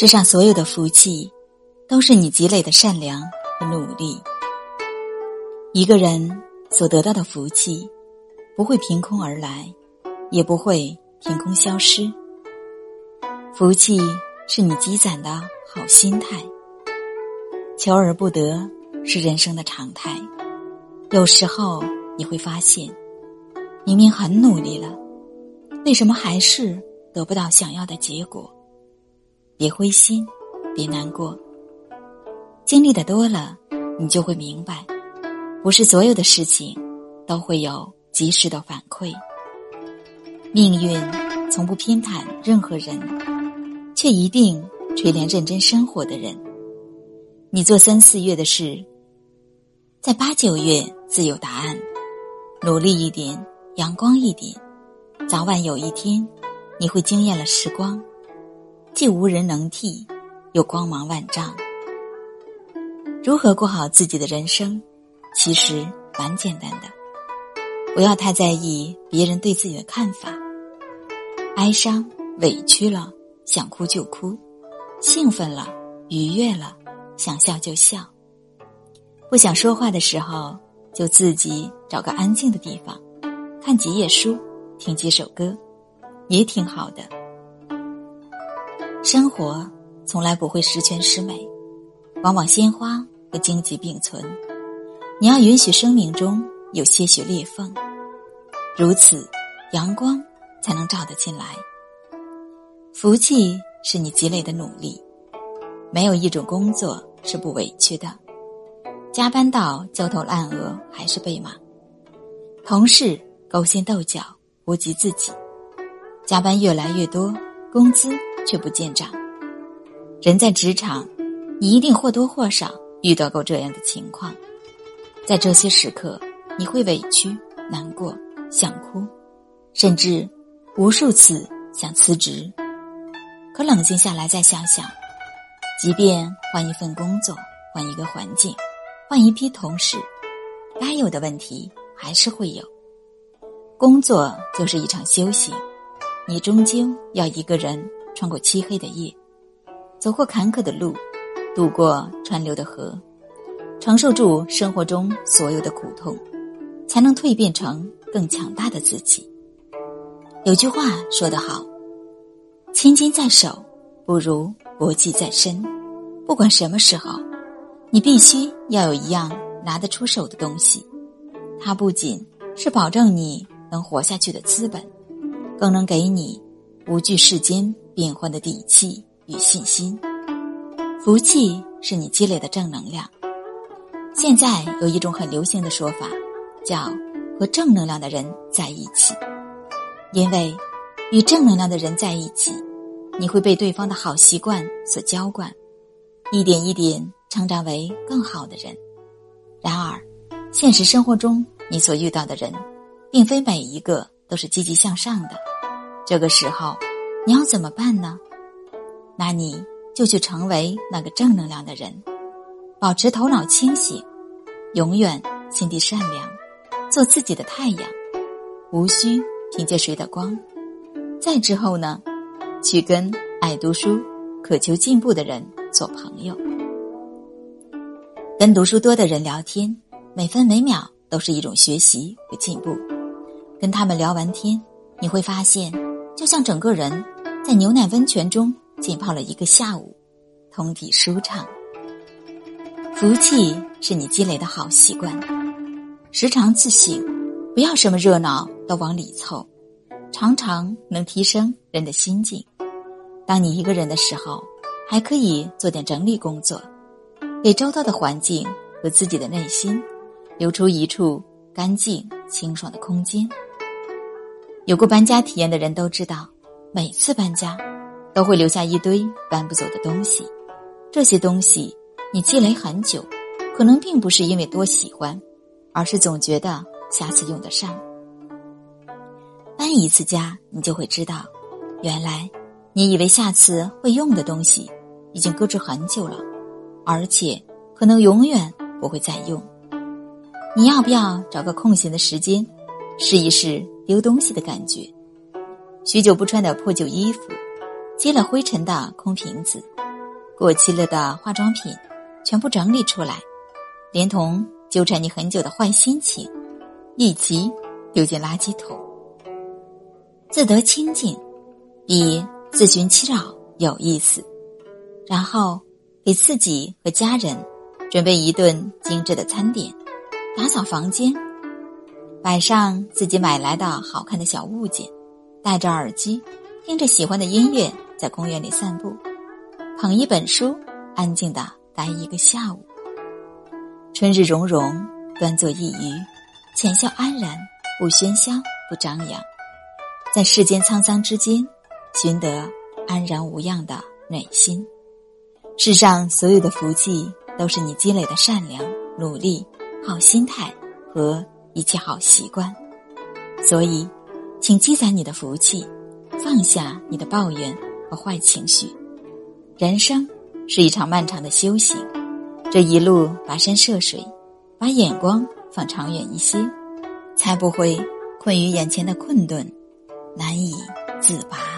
世上所有的福气，都是你积累的善良和努力。一个人所得到的福气，不会凭空而来，也不会凭空消失。福气是你积攒的好心态。求而不得是人生的常态。有时候你会发现，明明很努力了，为什么还是得不到想要的结果？别灰心，别难过。经历的多了，你就会明白，不是所有的事情都会有及时的反馈。命运从不偏袒任何人，却一定垂怜认真生活的人。你做三四月的事，在八九月自有答案。努力一点，阳光一点，早晚有一天，你会惊艳了时光。既无人能替，又光芒万丈。如何过好自己的人生，其实蛮简单的。不要太在意别人对自己的看法。哀伤、委屈了，想哭就哭；兴奋了、愉悦了，想笑就笑。不想说话的时候，就自己找个安静的地方，看几页书，听几首歌，也挺好的。生活从来不会十全十美，往往鲜花和荆棘并存。你要允许生命中有些许裂缝，如此阳光才能照得进来。福气是你积累的努力，没有一种工作是不委屈的。加班到焦头烂额还是被骂，同事勾心斗角波及自己，加班越来越多，工资。却不见长。人在职场，你一定或多或少遇到过这样的情况。在这些时刻，你会委屈、难过、想哭，甚至无数次想辞职。可冷静下来再想想，即便换一份工作、换一个环境、换一批同事，该有的问题还是会有。工作就是一场修行，你终究要一个人。穿过漆黑的夜，走过坎坷的路，渡过川流的河，承受住生活中所有的苦痛，才能蜕变成更强大的自己。有句话说得好：“千金在手，不如薄技在身。”不管什么时候，你必须要有一样拿得出手的东西，它不仅是保证你能活下去的资本，更能给你无惧世间。变换的底气与信心，福气是你积累的正能量。现在有一种很流行的说法，叫和正能量的人在一起，因为与正能量的人在一起，你会被对方的好习惯所浇灌，一点一点成长为更好的人。然而，现实生活中你所遇到的人，并非每一个都是积极向上的。这个时候。你要怎么办呢？那你就去成为那个正能量的人，保持头脑清醒，永远心地善良，做自己的太阳，无需凭借谁的光。再之后呢，去跟爱读书、渴求进步的人做朋友，跟读书多的人聊天，每分每秒都是一种学习和进步。跟他们聊完天，你会发现。就像整个人在牛奶温泉中浸泡了一个下午，通体舒畅。福气是你积累的好习惯，时常自省，不要什么热闹都往里凑，常常能提升人的心境。当你一个人的时候，还可以做点整理工作，给周遭的环境和自己的内心留出一处干净清爽的空间。有过搬家体验的人都知道，每次搬家都会留下一堆搬不走的东西。这些东西你积累很久，可能并不是因为多喜欢，而是总觉得下次用得上。搬一次家，你就会知道，原来你以为下次会用的东西，已经搁置很久了，而且可能永远不会再用。你要不要找个空闲的时间，试一试？丢东西的感觉，许久不穿的破旧衣服，积了灰尘的空瓶子，过期了的化妆品全部整理出来，连同纠缠你很久的坏心情一起丢进垃圾桶。自得清净，比自寻其扰有意思。然后给自己和家人准备一顿精致的餐点，打扫房间，摆上自己买来的好看的小物件，戴着耳机，听着喜欢的音乐，在公园里散步，捧一本书，安静的待一个下午。春日融融，端坐一隅，浅笑安然，不喧嚣，不张扬。在世间沧桑之间，寻得安然无恙的内心。世上所有的福气，都是你积累的善良、努力、好心态和一切好习惯。所以，请积攒你的福气，放下你的抱怨和坏情绪。人生是一场漫长的修行，这一路跋山涉水，把眼光放长远一些，才不会困于眼前的困顿。难以自拔。